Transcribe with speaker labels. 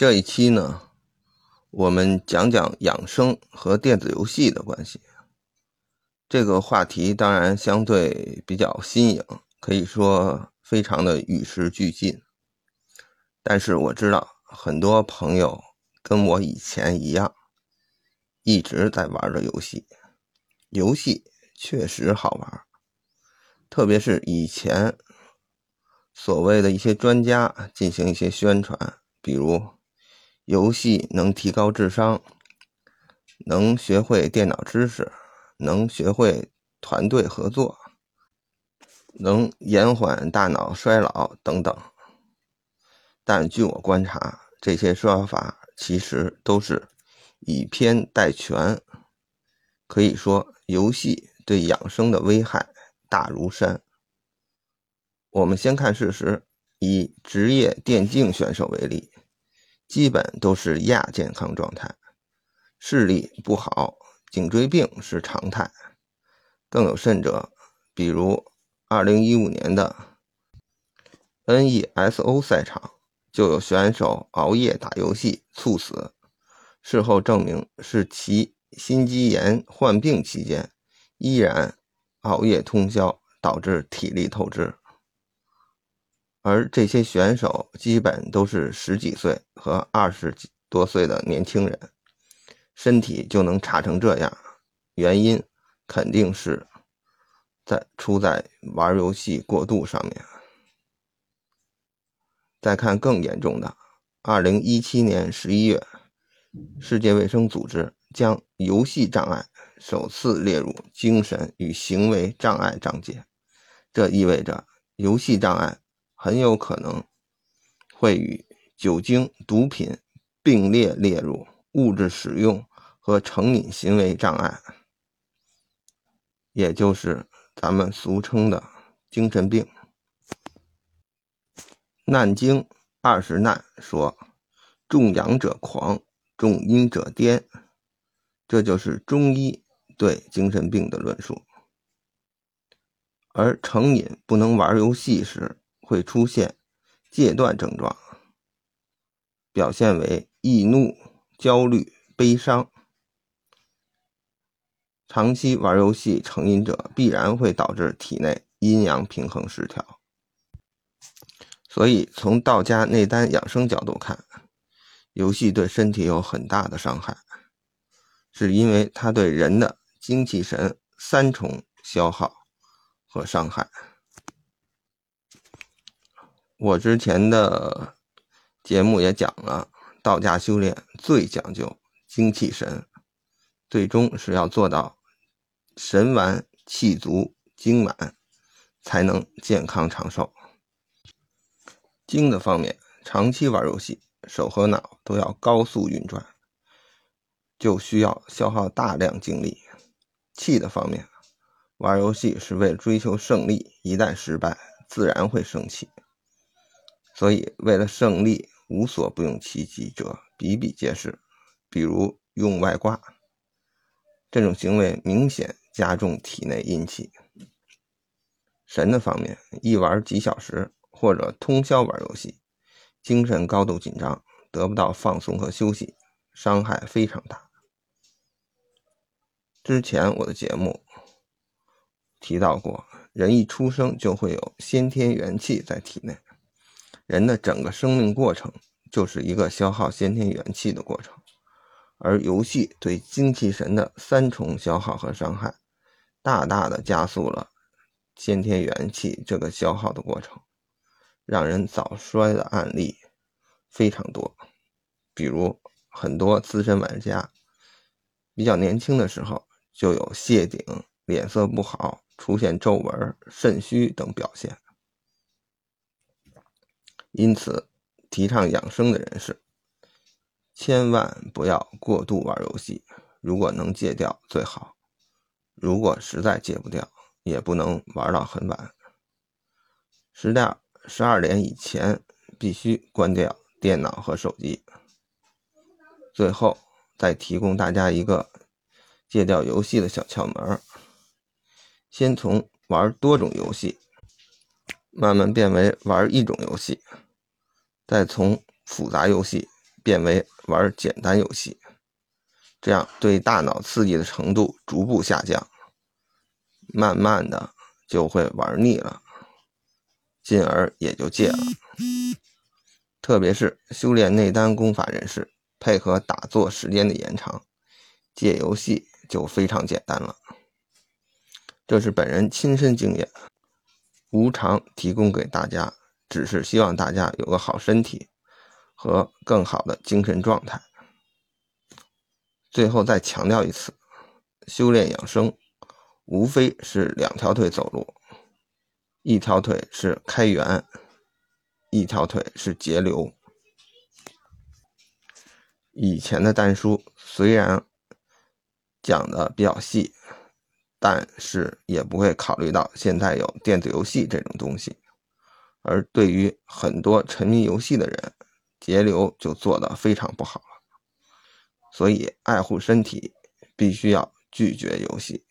Speaker 1: 这一期呢，我们讲讲养生和电子游戏的关系。这个话题当然相对比较新颖，可以说非常的与时俱进。但是我知道很多朋友跟我以前一样，一直在玩着游戏。游戏确实好玩，特别是以前所谓的一些专家进行一些宣传，比如。游戏能提高智商，能学会电脑知识，能学会团队合作，能延缓大脑衰老等等。但据我观察，这些说法其实都是以偏概全。可以说，游戏对养生的危害大如山。我们先看事实，以职业电竞选手为例。基本都是亚健康状态，视力不好，颈椎病是常态。更有甚者，比如2015年的 NESO 赛场，就有选手熬夜打游戏猝死，事后证明是其心肌炎患病期间依然熬夜通宵，导致体力透支。而这些选手基本都是十几岁和二十几多岁的年轻人，身体就能差成这样，原因肯定是在出在玩游戏过度上面。再看更严重的，二零一七年十一月，世界卫生组织将游戏障碍首次列入精神与行为障碍章节，这意味着游戏障碍。很有可能会与酒精、毒品并列列入物质使用和成瘾行为障碍，也就是咱们俗称的精神病。难经二十难说：“重阳者狂，重阴者癫。”这就是中医对精神病的论述。而成瘾不能玩游戏时，会出现戒断症状，表现为易怒、焦虑、悲伤。长期玩游戏成瘾者必然会导致体内阴阳平衡失调。所以，从道家内丹养生角度看，游戏对身体有很大的伤害，是因为它对人的精气神三重消耗和伤害。我之前的节目也讲了，道家修炼最讲究精气神，最终是要做到神完、气足、精满，才能健康长寿。精的方面，长期玩游戏，手和脑都要高速运转，就需要消耗大量精力。气的方面，玩游戏是为了追求胜利，一旦失败，自然会生气。所以，为了胜利，无所不用其极者比比皆是。比如用外挂，这种行为明显加重体内阴气。神的方面，一玩几小时或者通宵玩游戏，精神高度紧张，得不到放松和休息，伤害非常大。之前我的节目提到过，人一出生就会有先天元气在体内。人的整个生命过程就是一个消耗先天元气的过程，而游戏对精气神的三重消耗和伤害，大大的加速了先天元气这个消耗的过程，让人早衰的案例非常多。比如很多资深玩家比较年轻的时候就有谢顶、脸色不好、出现皱纹、肾虚等表现。因此，提倡养生的人士千万不要过度玩游戏。如果能戒掉最好；如果实在戒不掉，也不能玩到很晚。十点十二点以前必须关掉电脑和手机。最后，再提供大家一个戒掉游戏的小窍门：先从玩多种游戏。慢慢变为玩一种游戏，再从复杂游戏变为玩简单游戏，这样对大脑刺激的程度逐步下降，慢慢的就会玩腻了，进而也就戒了。特别是修炼内丹功法人士，配合打坐时间的延长，戒游戏就非常简单了。这是本人亲身经验，无偿提供给大家，只是希望大家有个好身体和更好的精神状态。最后再强调一次，修炼养生无非是两条腿走路，一条腿是开源。一条腿是节流。以前的丹书虽然讲的比较细，但是也不会考虑到现在有电子游戏这种东西，而对于很多沉迷游戏的人，节流就做得非常不好了。所以，爱护身体，必须要拒绝游戏。